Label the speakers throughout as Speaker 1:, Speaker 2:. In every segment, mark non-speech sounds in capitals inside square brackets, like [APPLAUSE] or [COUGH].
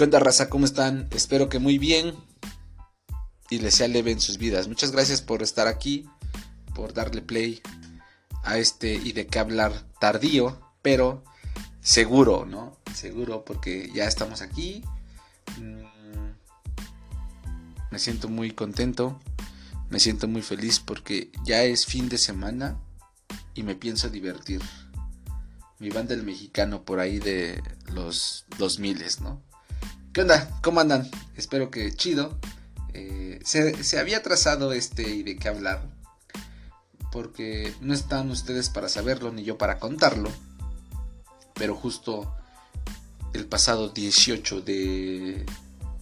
Speaker 1: ¿Qué raza? ¿Cómo están? Espero que muy bien y les sea leve en sus vidas. Muchas gracias por estar aquí, por darle play a este y de qué hablar tardío, pero seguro, ¿no? Seguro porque ya estamos aquí. Mm, me siento muy contento, me siento muy feliz porque ya es fin de semana y me pienso divertir. Mi banda el mexicano por ahí de los 2000, ¿no? ¿Qué onda? ¿Cómo andan? Espero que chido. Eh, se, había trazado este y de qué hablar. Porque no están ustedes para saberlo ni yo para contarlo. Pero justo el pasado 18 de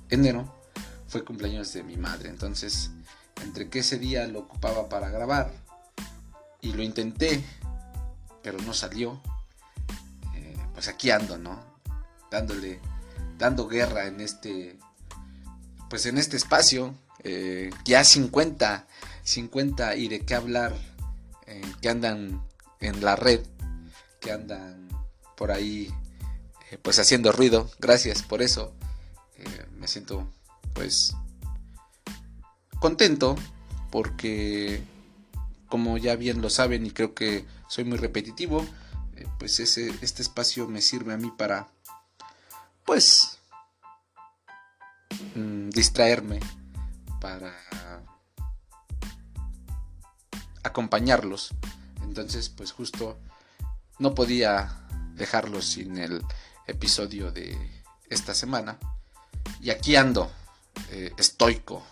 Speaker 1: enero fue cumpleaños de mi madre. Entonces, entre que ese día lo ocupaba para grabar y lo intenté, pero no salió. Eh, pues aquí ando, ¿no? Dándole dando guerra en este, pues en este espacio, eh, ya 50, 50 y de qué hablar, eh, que andan en la red, que andan por ahí, eh, pues haciendo ruido. Gracias por eso. me siento, pues, contento porque, como ya bien lo saben y creo que soy muy repetitivo, pues ese, este espacio me sirve a mí para pues mm, distraerme para acompañarlos. Entonces pues justo no podía dejarlos sin el episodio de esta semana. Y aquí ando eh, estoico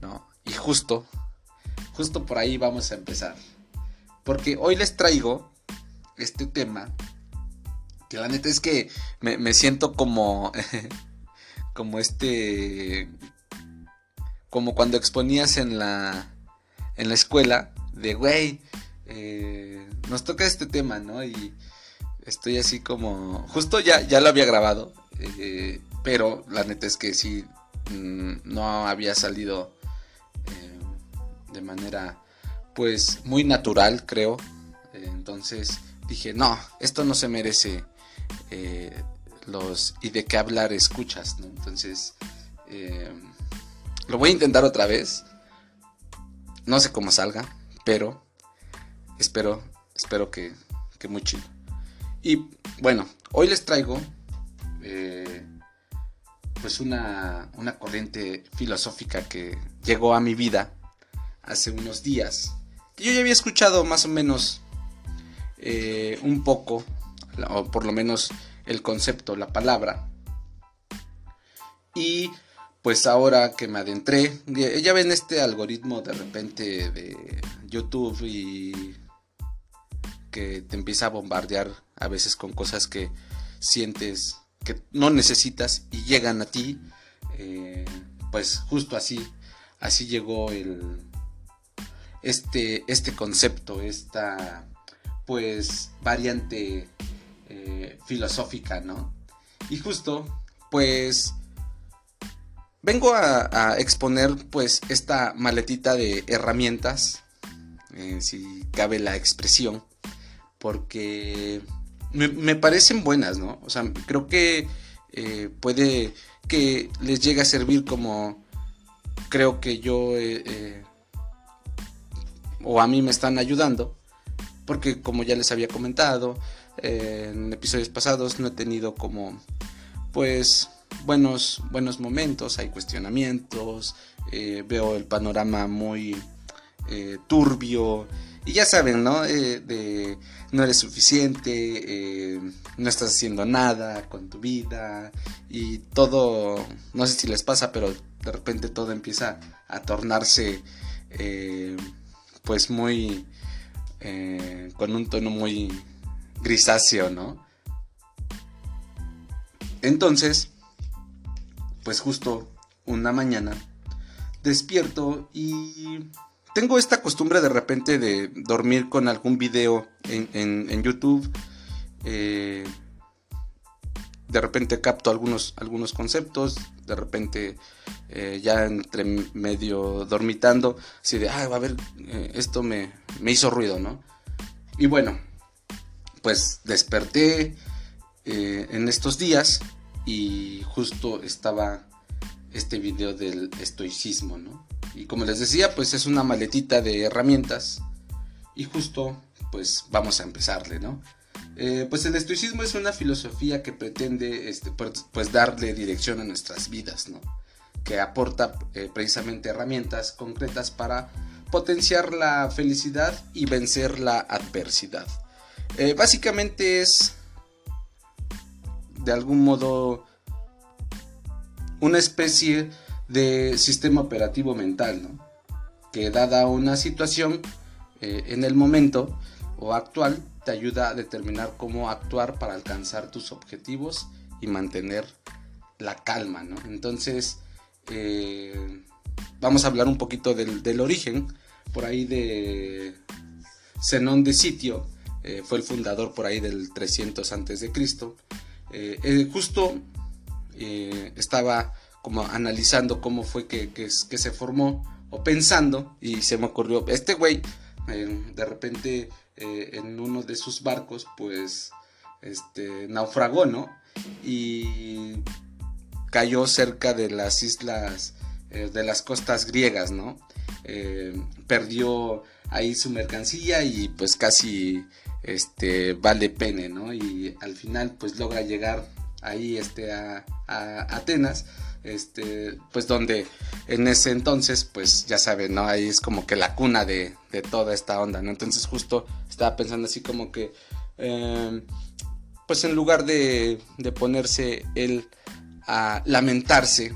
Speaker 1: no y justo justo por ahí vamos a empezar. Porque hoy les traigo este tema que la neta es que me, siento como. [LAUGHS] como este. Como cuando exponías en la. En la escuela. De güey. Eh, nos toca este tema, ¿no? Y estoy así como. Justo ya, ya lo había grabado. Eh, pero la neta es que sí. Mm, no había salido. Eh, de manera. Pues muy natural, creo. entonces dije, no, esto no se merece eh, los y de qué hablar escuchas, Entonces, eh, lo voy a intentar otra vez. No sé cómo salga, pero espero, espero que, que muy chido. Y bueno, hoy les traigo eh, pues una, una corriente filosófica que llegó a mi vida hace unos días. Yo ya había escuchado más o menos un poco o por lo menos el concepto, la palabra. Y pues ahora que me adentré, ya ven este algoritmo de repente de YouTube y que te empieza a bombardear a veces con cosas que sientes que no necesitas y llegan a ti, eh, pues justo así, así llegó el, este, este concepto, esta pues variante eh, filosófica, ¿no? Y justo, pues, vengo a, exponer, pues, esta maletita de herramientas, eh, si cabe la expresión, porque me, parecen buenas, ¿no? O sea, creo que eh, puede que les llegue a servir como creo que yo o a mí me están ayudando porque como ya les había comentado en episodios pasados no he tenido como pues buenos buenos momentos hay cuestionamientos eh, veo el panorama muy eh, turbio y ya saben no eh, de no eres suficiente no estás haciendo nada con tu vida y todo no sé si les pasa pero de repente todo empieza a tornarse pues muy con un tono muy grisáceo, ¿no? Entonces, pues justo una mañana despierto y tengo esta costumbre de repente de dormir con algún video en, YouTube. Eh, de repente capto algunos, algunos conceptos, de repente eh, ya entre medio dormitando, así de, ah, a ver, eh, esto me, me hizo ruido, ¿no? Y bueno, pues desperté eh, en estos días y justo estaba este video del estoicismo. Y como les decía, pues es una maletita de herramientas y justo pues vamos a empezarle, ¿no? Eh, pues el estoicismo es una filosofía que pretende este, pues, pues darle dirección a nuestras vidas. Que aporta eh, precisamente herramientas concretas para potenciar la felicidad y vencer la adversidad. Eh, básicamente es de algún modo una especie de sistema operativo mental, ¿no? que dada una situación eh, en el momento o actual te ayuda a determinar cómo actuar para alcanzar tus objetivos y mantener la calma. ¿no? Entonces, eh, vamos a hablar un poquito del, origen, por ahí de Zenón de Sitio, eh, fue el fundador por ahí del 300 antes de Cristo. justo estaba como analizando cómo fue que, que, se formó o pensando y se me ocurrió, este güey eh, de repente eh, en uno de sus barcos pues este naufragó, ¿no? Y cayó cerca de las islas, eh, de las costas griegas, ¿no? perdió ahí su mercancía y pues casi este vale pene, ¿no? Y al final pues logra llegar ahí este a, Atenas este, pues donde en ese entonces, pues ya saben, ¿no? Ahí es como que la cuna de, toda esta onda, ¿no? Entonces justo estaba pensando así como que, em, pues en lugar de, de ponerse él a lamentarse,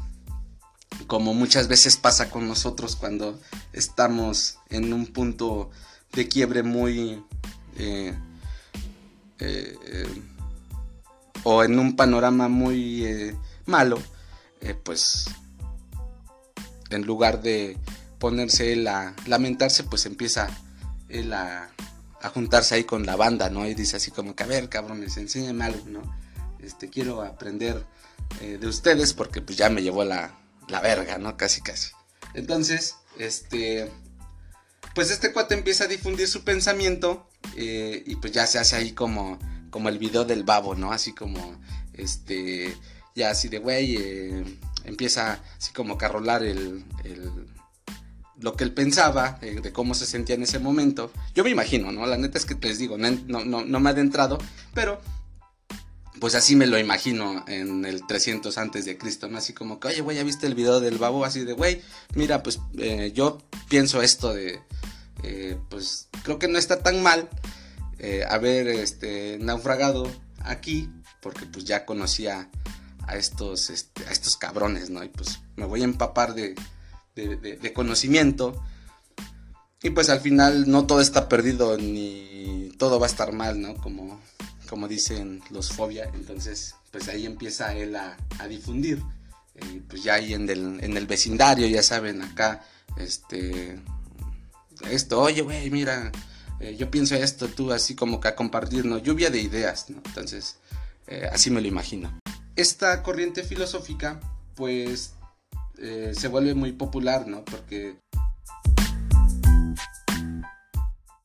Speaker 1: como muchas veces pasa con nosotros cuando estamos en un punto de quiebre muy... Eh, eh, eh, o en un panorama muy malo, pues en lugar de ponerse él a lamentarse, pues empieza él a, juntarse ahí con la banda, ¿no? Y dice así como que, a ver, cabrones, enséñame algo, ¿no? Este, quiero aprender de ustedes porque pues ya me llevó la, la verga, ¿no? Casi, casi. Entonces, este, pues este cuate empieza a difundir su pensamiento eh, y pues ya se hace ahí como, como el video del babo, ¿no? Así como, este, ya así de, güey, eh, empieza así como a rolar el, lo que él pensaba, de cómo se sentía en ese momento. Yo me imagino, ¿no? La neta es que les digo, no, no, no me ha adentrado, pero pues así me lo imagino en el 300 antes de Cristo, ¿no? Así como que, oye, güey, ¿ya viste el video del babo? Así de, güey, mira, pues eh, yo pienso esto de, pues creo que no está tan mal haber este, naufragado aquí, porque pues ya conocía a estos, este, a estos cabrones, ¿no? Y pues me voy a empapar de, de, conocimiento. Y pues al final no todo está perdido ni todo va a estar mal, ¿no? Como, como dicen los fobia. Entonces, pues ahí empieza él a, difundir. Eh, pues ya ahí en el, en el vecindario, ya saben, acá, este, esto, oye, güey, mira, eh, yo pienso esto, tú, así como que a compartir, ¿no? Lluvia de ideas, ¿no? Entonces, eh, así me lo imagino esta corriente filosófica pues eh, se vuelve muy popular, ¿no? Porque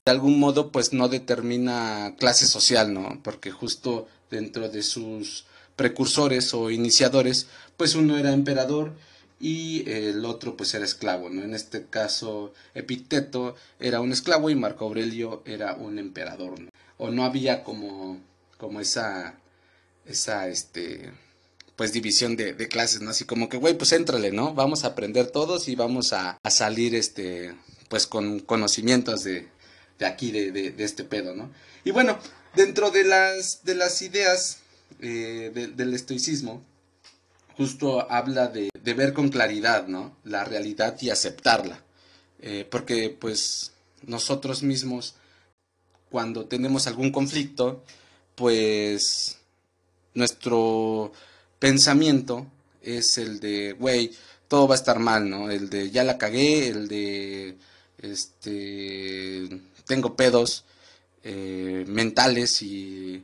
Speaker 1: de algún modo pues no determina clase social, ¿no? Porque justo dentro de sus precursores o iniciadores pues uno era emperador y el otro pues era esclavo, ¿no? En este caso Epicteto era un esclavo y Marco Aurelio era un emperador, ¿no? O no había como, como esa esa, este, pues división de, clases, ¿no? Así como que, güey, pues éntrale, ¿no? Vamos a aprender todos y vamos a, salir, este, pues con conocimientos de, de aquí, de, de, este pedo, ¿no? Y bueno, dentro de las, de las ideas eh, del estoicismo, justo habla de, ver con claridad, ¿no? La realidad y aceptarla. Eh, porque, pues, nosotros mismos, cuando tenemos algún conflicto, pues nuestro pensamiento es el de, güey, todo va a estar mal, ¿no? El de ya la cagué, el de, este, tengo pedos eh, mentales y,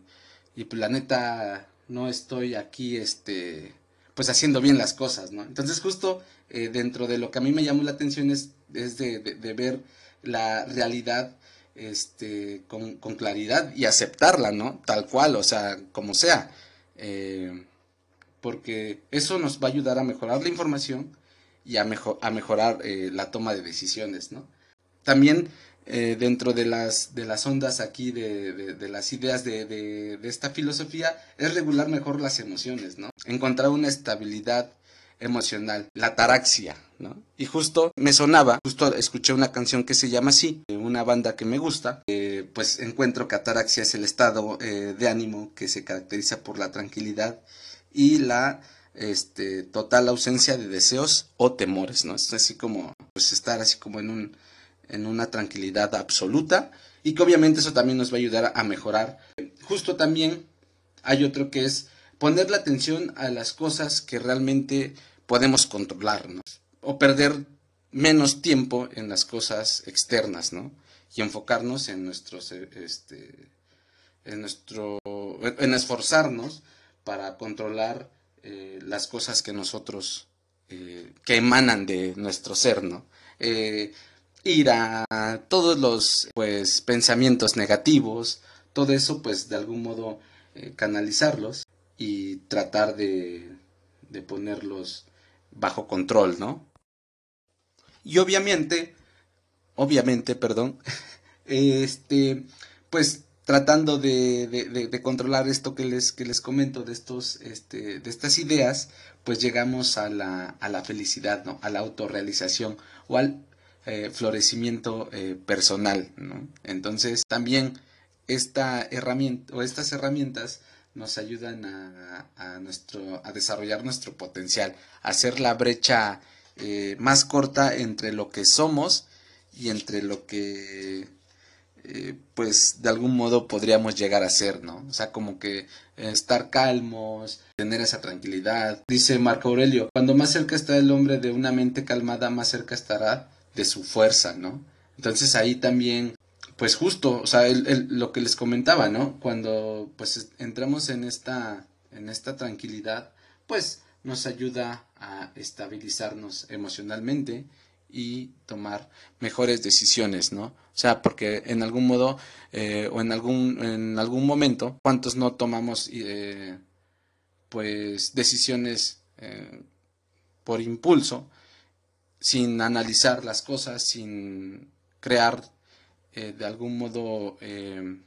Speaker 1: y pues la neta no estoy aquí, este, pues haciendo bien las cosas, ¿no? Entonces justo eh, dentro de lo que a mí me llamó la atención es, es de, de, ver la realidad este, con, claridad y aceptarla, ¿no? Tal cual, o sea, como sea. Eh, porque eso nos va a ayudar a mejorar la información y a, a mejorar eh, la toma de decisiones, ¿no? También eh, dentro de las, de las ondas aquí, de, de, las ideas de, de, esta filosofía, es regular mejor las emociones, ¿no? Encontrar una estabilidad emocional, la taraxia, ¿no? Y justo me sonaba, justo escuché una canción que se llama así, de una banda que me gusta, pues encuentro que ataraxia es el estado eh, de ánimo que se caracteriza por la tranquilidad y la este, total ausencia de deseos o temores, ¿no? Es así como, pues estar así como en un en una tranquilidad absoluta y que obviamente eso también nos va a ayudar a mejorar. Justo también hay otro que es poner la atención a las cosas que realmente podemos controlarnos o perder menos tiempo en las cosas externas, ¿no? Y enfocarnos en nuestros, este, en nuestro, en esforzarnos para controlar eh, las cosas que nosotros, eh, que emanan de nuestro ser, ¿no? Eh, ira, todos los pues pensamientos negativos, todo eso pues de algún modo eh, canalizarlos y tratar de, de ponerlos bajo control, ¿no? Y obviamente, obviamente, perdón, [LAUGHS] este, pues tratando de, de, de, controlar esto que les, que les comento de estos, este, de estas ideas, pues llegamos a la, a la felicidad, ¿no? A la autorrealización o al eh, florecimiento eh, personal. Entonces también esta herramienta o estas herramientas nos ayudan a, a, nuestro, a desarrollar nuestro potencial, a hacer la brecha eh, más corta entre lo que somos y entre lo que pues de algún modo podríamos llegar a ser, ¿no? O sea, como que estar calmos, tener esa tranquilidad. Dice Marco Aurelio, cuando más cerca está el hombre de una mente calmada, más cerca estará de su fuerza, ¿no? Entonces ahí también, pues justo, o sea, el, lo que les comentaba, ¿no? Cuando pues entramos en esta, en esta tranquilidad, pues nos ayuda a estabilizarnos emocionalmente y tomar mejores decisiones, ¿no? O sea, porque en algún modo eh, o en algún, en algún momento, ¿cuántos no tomamos eh, pues decisiones eh, por impulso sin analizar las cosas, sin crear eh, de algún modo, eh,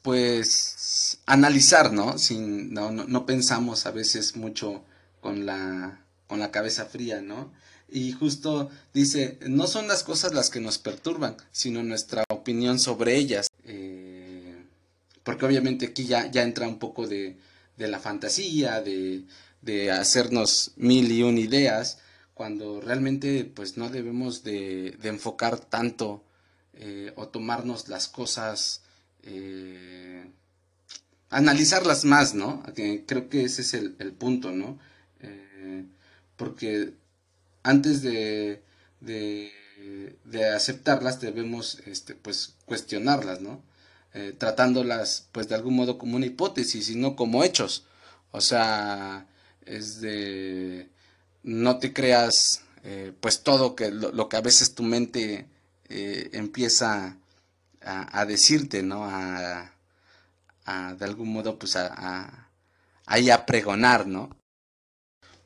Speaker 1: pues, analizar, ¿no? Sin, no, no, pensamos a veces mucho con la, con la cabeza fría, ¿no? Y justo dice, no son las cosas las que nos perturban, sino nuestra opinión sobre ellas. Eh, porque obviamente aquí ya, ya entra un poco de, de la fantasía, de, de hacernos mil y un ideas, cuando realmente pues no debemos de, enfocar tanto eh, o tomarnos las cosas, eh, analizarlas más, ¿no? Creo que ese es el, punto, ¿no? Eh, porque antes de, de, aceptarlas debemos este, pues cuestionarlas, ¿no? tratándolas pues de algún modo como una hipótesis y no como hechos. O sea, es de no te creas eh, pues todo que lo, que a veces tu mente eh, empieza a, decirte, ¿no? A, de algún modo pues a, a, pregonar, ¿no?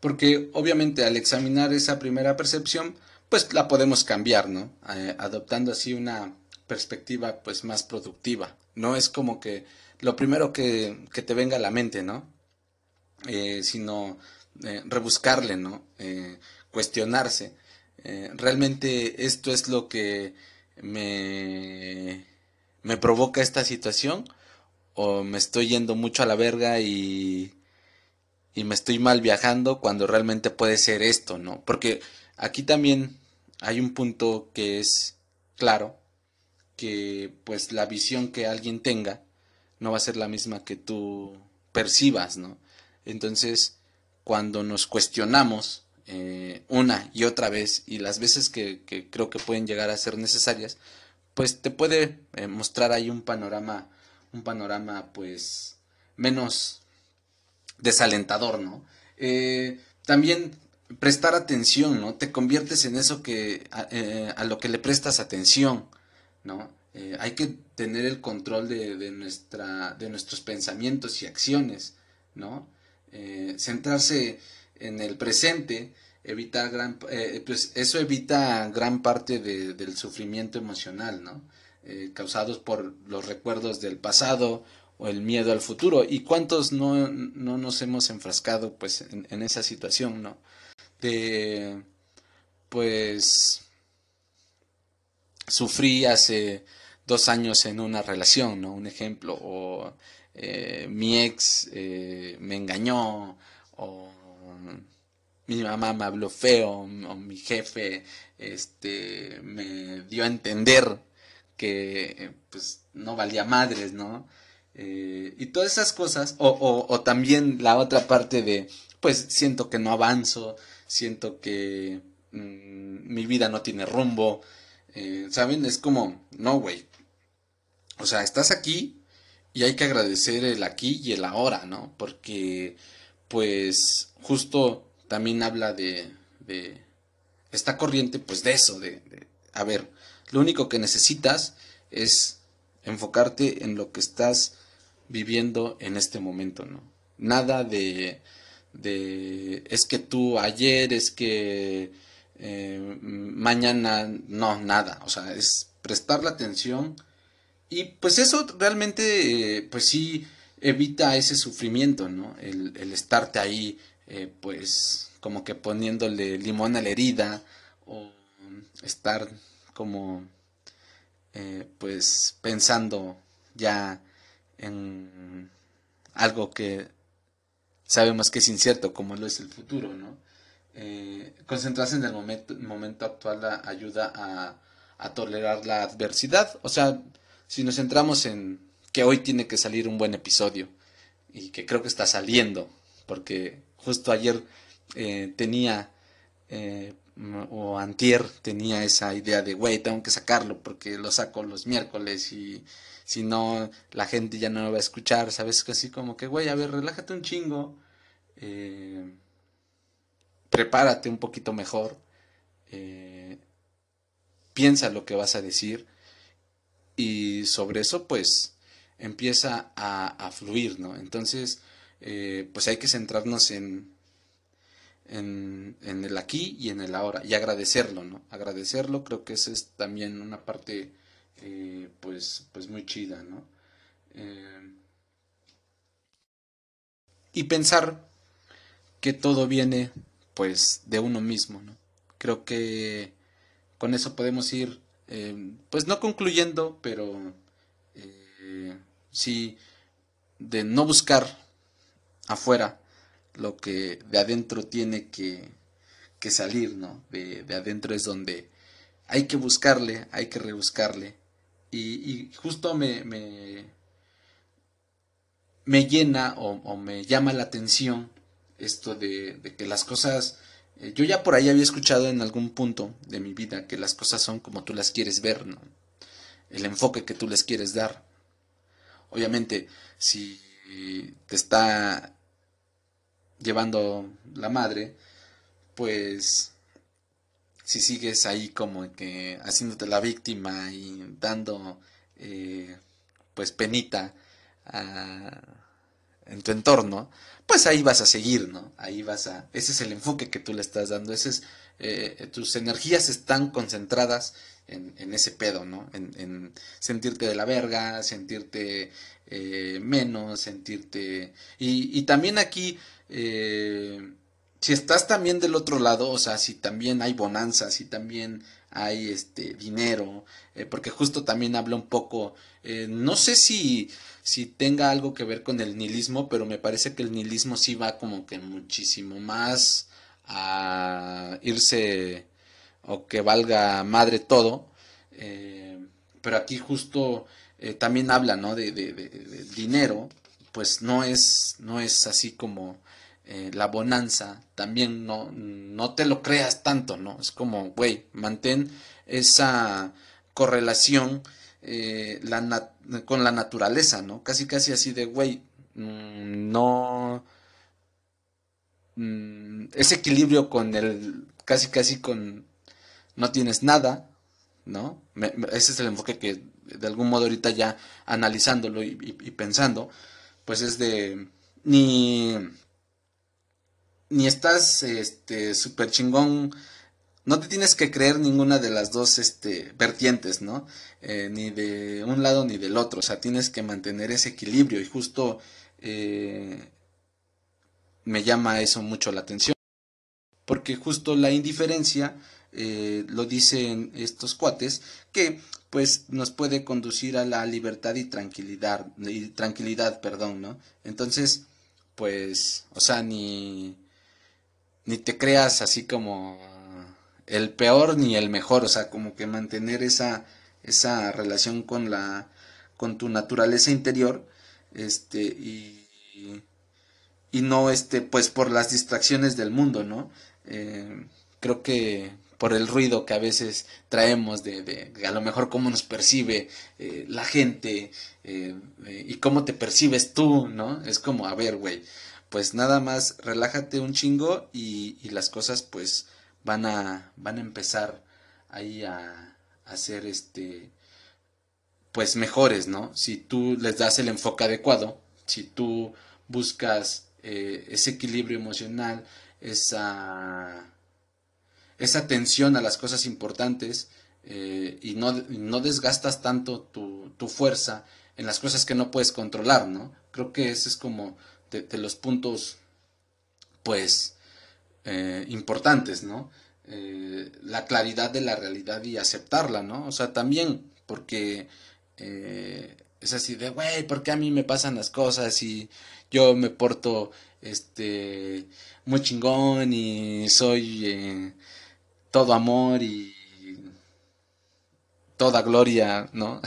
Speaker 1: Porque obviamente al examinar esa primera percepción, pues la podemos cambiar, ¿no? Eh, adoptando así una perspectiva pues más productiva. No es como que lo primero que, que te venga a la mente, ¿no? sino eh, rebuscarle, ¿no? Eh, cuestionarse. Eh, realmente esto es lo que me, me provoca esta situación o me estoy yendo mucho a la verga y, y me estoy mal viajando cuando realmente puede ser esto, ¿no? Porque aquí también hay un punto que es claro, que pues la visión que alguien tenga no va a ser la misma que tú percibas, ¿no? Entonces, cuando nos cuestionamos eh, una y otra vez y las veces que, creo que pueden llegar a ser necesarias, pues te puede eh, mostrar ahí un panorama, un panorama pues menos desalentador, ¿no? Eh, también prestar atención, ¿no? Te conviertes en eso que a, lo que le prestas atención, ¿no? hay que tener el control de, de, nuestra, de nuestros pensamientos y acciones, ¿no? Eh, centrarse en el presente, evita gran, eh, pues eso evita gran parte del sufrimiento emocional, ¿no? Eh, causados por los recuerdos del pasado o el miedo al futuro. ¿Y cuántos no, no nos hemos enfrascado pues en, en, esa situación, ¿no? De pues sufrí hace dos años en una relación, ¿no? Un ejemplo, o eh, mi ex eh, me engañó, o mi mamá me habló feo, o mi jefe este, me dio a entender que pues no valía madres, ¿no? Eh, y todas esas cosas, o, o, también la otra parte de, pues siento que no avanzo, siento que mm, mi vida no tiene rumbo, ¿saben? Es como, no, güey. O sea, estás aquí, y hay que agradecer el aquí y el ahora, ¿no? Porque, pues, justo también habla de, de esta corriente, pues de eso, de, a ver, lo único que necesitas es enfocarte en lo que estás viviendo en este momento, ¿no? Nada de, de es que tú ayer, es que eh, mañana, no, nada, o sea, es prestar la atención y pues eso realmente, pues sí, evita ese sufrimiento, ¿no? El, el estarte ahí, eh, pues, como que poniéndole limón a la herida, o estar como, eh, pues, pensando ya en algo que sabemos que es incierto, como lo es el futuro, ¿no? Eh, concentrarse en el momento, momento actual ayuda a, a tolerar la adversidad, o sea, si nos centramos en que hoy tiene que salir un buen episodio y que creo que está saliendo, porque justo ayer eh, tenía, eh, o antier tenía esa idea de, güey, tengo que sacarlo porque lo saco los miércoles y si no, la gente ya no me va a escuchar, ¿sabes? Así como que, güey, a ver, relájate un chingo, eh, prepárate un poquito mejor, piensa lo que vas a decir y sobre eso pues empieza a, fluir, ¿no? Entonces, eh, pues hay que centrarnos en, en, el aquí y en el ahora y agradecerlo, ¿no? Agradecerlo creo que esa es también una parte eh, pues, pues muy chida, ¿no? Eh, y pensar que todo viene pues de uno mismo, ¿no? Creo que con eso podemos ir eh, pues no concluyendo, pero eh, sí de no buscar afuera lo que de adentro tiene que, que salir, ¿no? De, de, adentro es donde hay que buscarle, hay que rebuscarle. Y, justo me, me, me llena o, o, me llama la atención esto de, de que las cosas eh, yo ya por ahí había escuchado en algún punto de mi vida que las cosas son como tú las quieres ver, ¿no? El enfoque que tú les quieres dar. Obviamente, si te está llevando la madre, pues si sigues ahí como que haciéndote la víctima y dando eh, pues penita a, en tu entorno, pues ahí vas a seguir, ¿no? Ahí vas a... Ese es el enfoque que tú le estás dando, ese es... Eh, tus energías están concentradas en, en ese pedo, ¿no? En, en, sentirte de la verga, sentirte eh, menos, sentirte... Y, y también aquí, eh, si estás también del otro lado, o sea, si también hay bonanza, si también hay este dinero, eh, porque justo también habla un poco, eh, no sé si, si tenga algo que ver con el nihilismo, pero me parece que el nihilismo sí va como que muchísimo más a irse o que valga madre todo, eh, pero aquí justo también habla, ¿no? De, de, dinero, pues no es, no es así como eh, la bonanza, también no, no te lo creas tanto, ¿no? Es como, güey, mantén esa correlación eh, la con la naturaleza, ¿no? Casi, casi así de, güey, mm, no... Mm, ese equilibrio con el, casi, casi con, no tienes nada, ¿no? ese es el enfoque que de algún modo ahorita ya analizándolo y, y pensando, pues es de, ni ni estás este súper chingón no te tienes que creer ninguna de las dos este, vertientes, ¿no? Eh, ni de un lado ni del otro, o sea, tienes que mantener ese equilibrio y justo eh, me llama eso mucho la atención, porque justo la indiferencia, eh, lo dicen estos cuates, que pues nos puede conducir a la libertad y tranquilidad, y tranquilidad, perdón, ¿no? Entonces, pues, o sea, ni, ni te creas así como el peor ni el mejor, o sea, como que mantener esa, esa relación con la, con tu naturaleza interior, este, y, y no, este, pues por las distracciones del mundo, ¿no? Eh, creo que por el ruido que a veces traemos de, de, a lo mejor cómo nos percibe eh, la gente eh, y cómo te percibes tú, ¿no? Es como, a ver, güey, pues nada más relájate un chingo y, y las cosas pues van a, van a empezar ahí a, ser este, pues mejores, ¿no? Si tú les das el enfoque adecuado, si tú buscas eh, ese equilibrio emocional, esa, esa atención a las cosas importantes eh, y no, no, desgastas tanto tu, tu, fuerza en las cosas que no puedes controlar, ¿no? Creo que ese es como de, los puntos, pues, eh, importantes, ¿no? Eh, la claridad de la realidad y aceptarla, ¿no? O sea, también, porque eh, es así de, güey, ¿por qué a mí me pasan las cosas y yo me porto, este, muy chingón y soy todo amor y toda gloria, ¿no?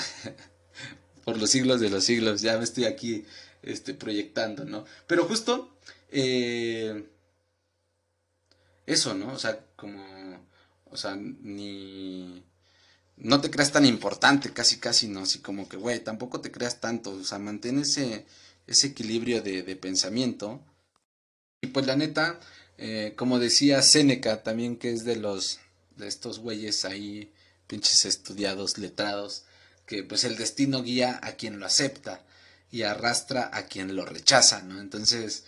Speaker 1: [LAUGHS] Por los siglos de los siglos, ya me estoy aquí, este, proyectando, ¿no? Pero justo, eh, eso, ¿no? O sea, como, o sea, ni, no te creas tan importante, casi, casi, ¿no? Así como que, güey, tampoco te creas tanto, o sea, mantén ese, ese equilibrio de, de pensamiento. Y pues la neta, eh, como decía Seneca también, que es de los, de estos güeyes ahí, pinches estudiados, letrados, que pues el destino guía a quien lo acepta y arrastra a quien lo rechaza, ¿no? Entonces,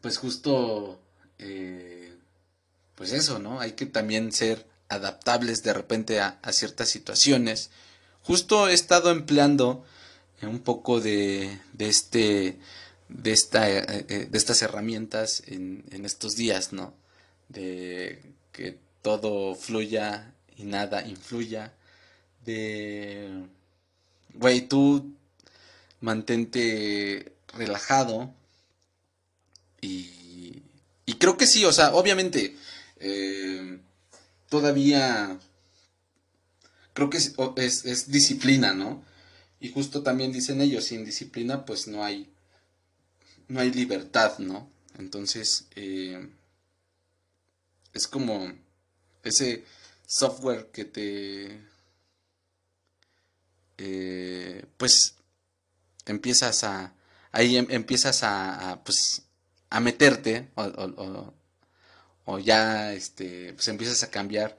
Speaker 1: pues justo eh, pues eso, ¿no? Hay que también ser adaptables de repente a, ciertas situaciones. Justo he estado empleando un poco de, de este de esta eh, eh, de estas herramientas en, en estos días no de que todo fluya y nada influya de güey tú mantente relajado y y creo que sí o sea obviamente eh, todavía creo que es, disciplina, ¿no? Y justo también dicen ellos, sin disciplina pues no hay, no hay libertad, ¿no? Entonces, eh, es como ese software que te, eh, pues, empiezas a, ahí em, empiezas a, pues, a meterte, o, o ya este, pues empiezas a cambiar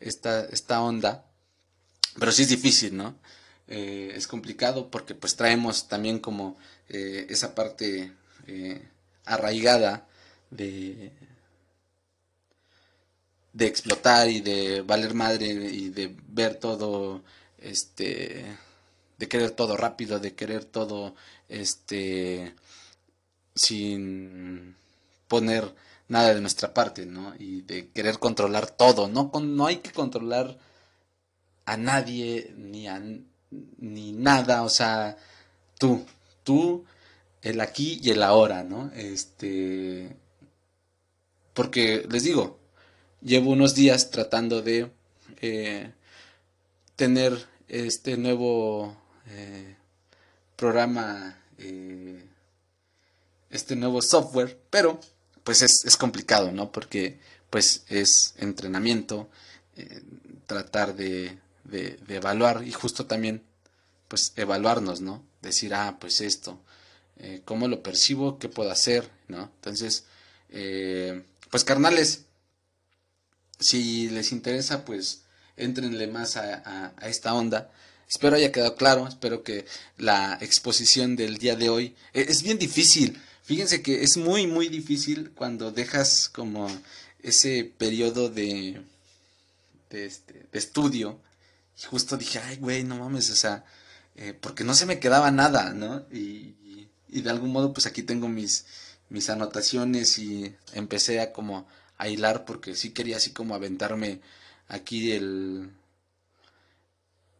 Speaker 1: esta, esta onda. Pero sí es difícil, ¿no? Eh, es complicado porque pues traemos también como eh, esa parte eh, arraigada de, de explotar y de valer madre y de ver todo, este, de querer todo rápido, de querer todo, este, sin poner nada de nuestra parte, ¿no? Y de querer controlar todo, ¿no? no hay que controlar a nadie ni a ni nada, o sea, tú, tú, el aquí y el ahora, ¿no? Este, porque les digo, llevo unos días tratando de eh, tener este nuevo eh, programa, eh, este nuevo software, pero pues es, complicado, ¿no? Porque pues es entrenamiento, eh, tratar de, de, evaluar y justo también pues evaluarnos, ¿no? Decir, ah, pues esto, ¿cómo lo percibo? ¿Qué puedo hacer? ¿No? Entonces, pues carnales, si les interesa, pues entrenle más a, a, esta onda. Espero haya quedado claro, espero que la exposición del día de hoy es bien difícil Fíjense que es muy, muy difícil cuando dejas como ese periodo de, de, este, de estudio. Y justo dije, ay, güey, no mames, o sea, eh, porque no se me quedaba nada, ¿no? Y, y, de algún modo, pues aquí tengo mis, mis anotaciones y empecé a como a hilar porque sí quería así como aventarme aquí el,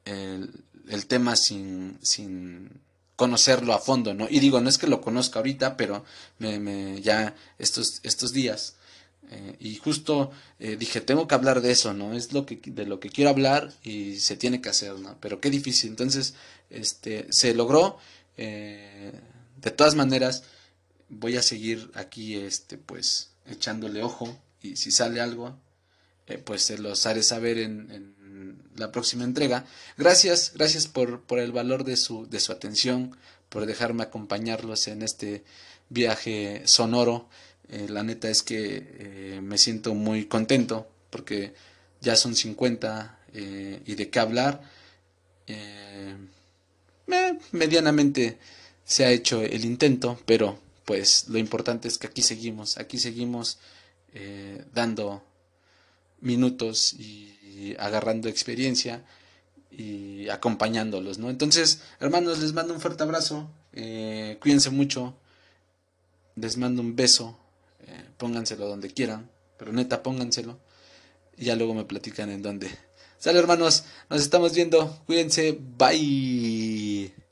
Speaker 1: el, tema sin, sin conocerlo a fondo, ¿no? Y digo, no es que lo conozca ahorita, pero me, me ya estos, estos días. Eh, y justo eh, dije, tengo que hablar de eso, ¿no? Es lo que, de lo que quiero hablar y se tiene que hacer, ¿no? Pero qué difícil. Entonces, este, se logró. Eh, de todas maneras, voy a seguir aquí, este, pues, echándole ojo. Y si sale algo, pues se los haré saber en la próxima entrega. Gracias, gracias por, por el valor de su, de su atención, por dejarme acompañarlos en este viaje sonoro. Eh, la neta es que eh, me siento muy contento porque ya son 50 eh, y de qué hablar. medianamente se ha hecho el intento, pero pues lo importante es que aquí seguimos, aquí seguimos dando minutos y agarrando experiencia y acompañándolos, ¿no? Entonces, hermanos, les mando un fuerte abrazo, eh, cuídense mucho, les mando un beso, eh, pónganselo donde quieran, pero neta, pónganselo, y ya luego me platican en dónde. Sale, hermanos, nos estamos viendo, cuídense, bye.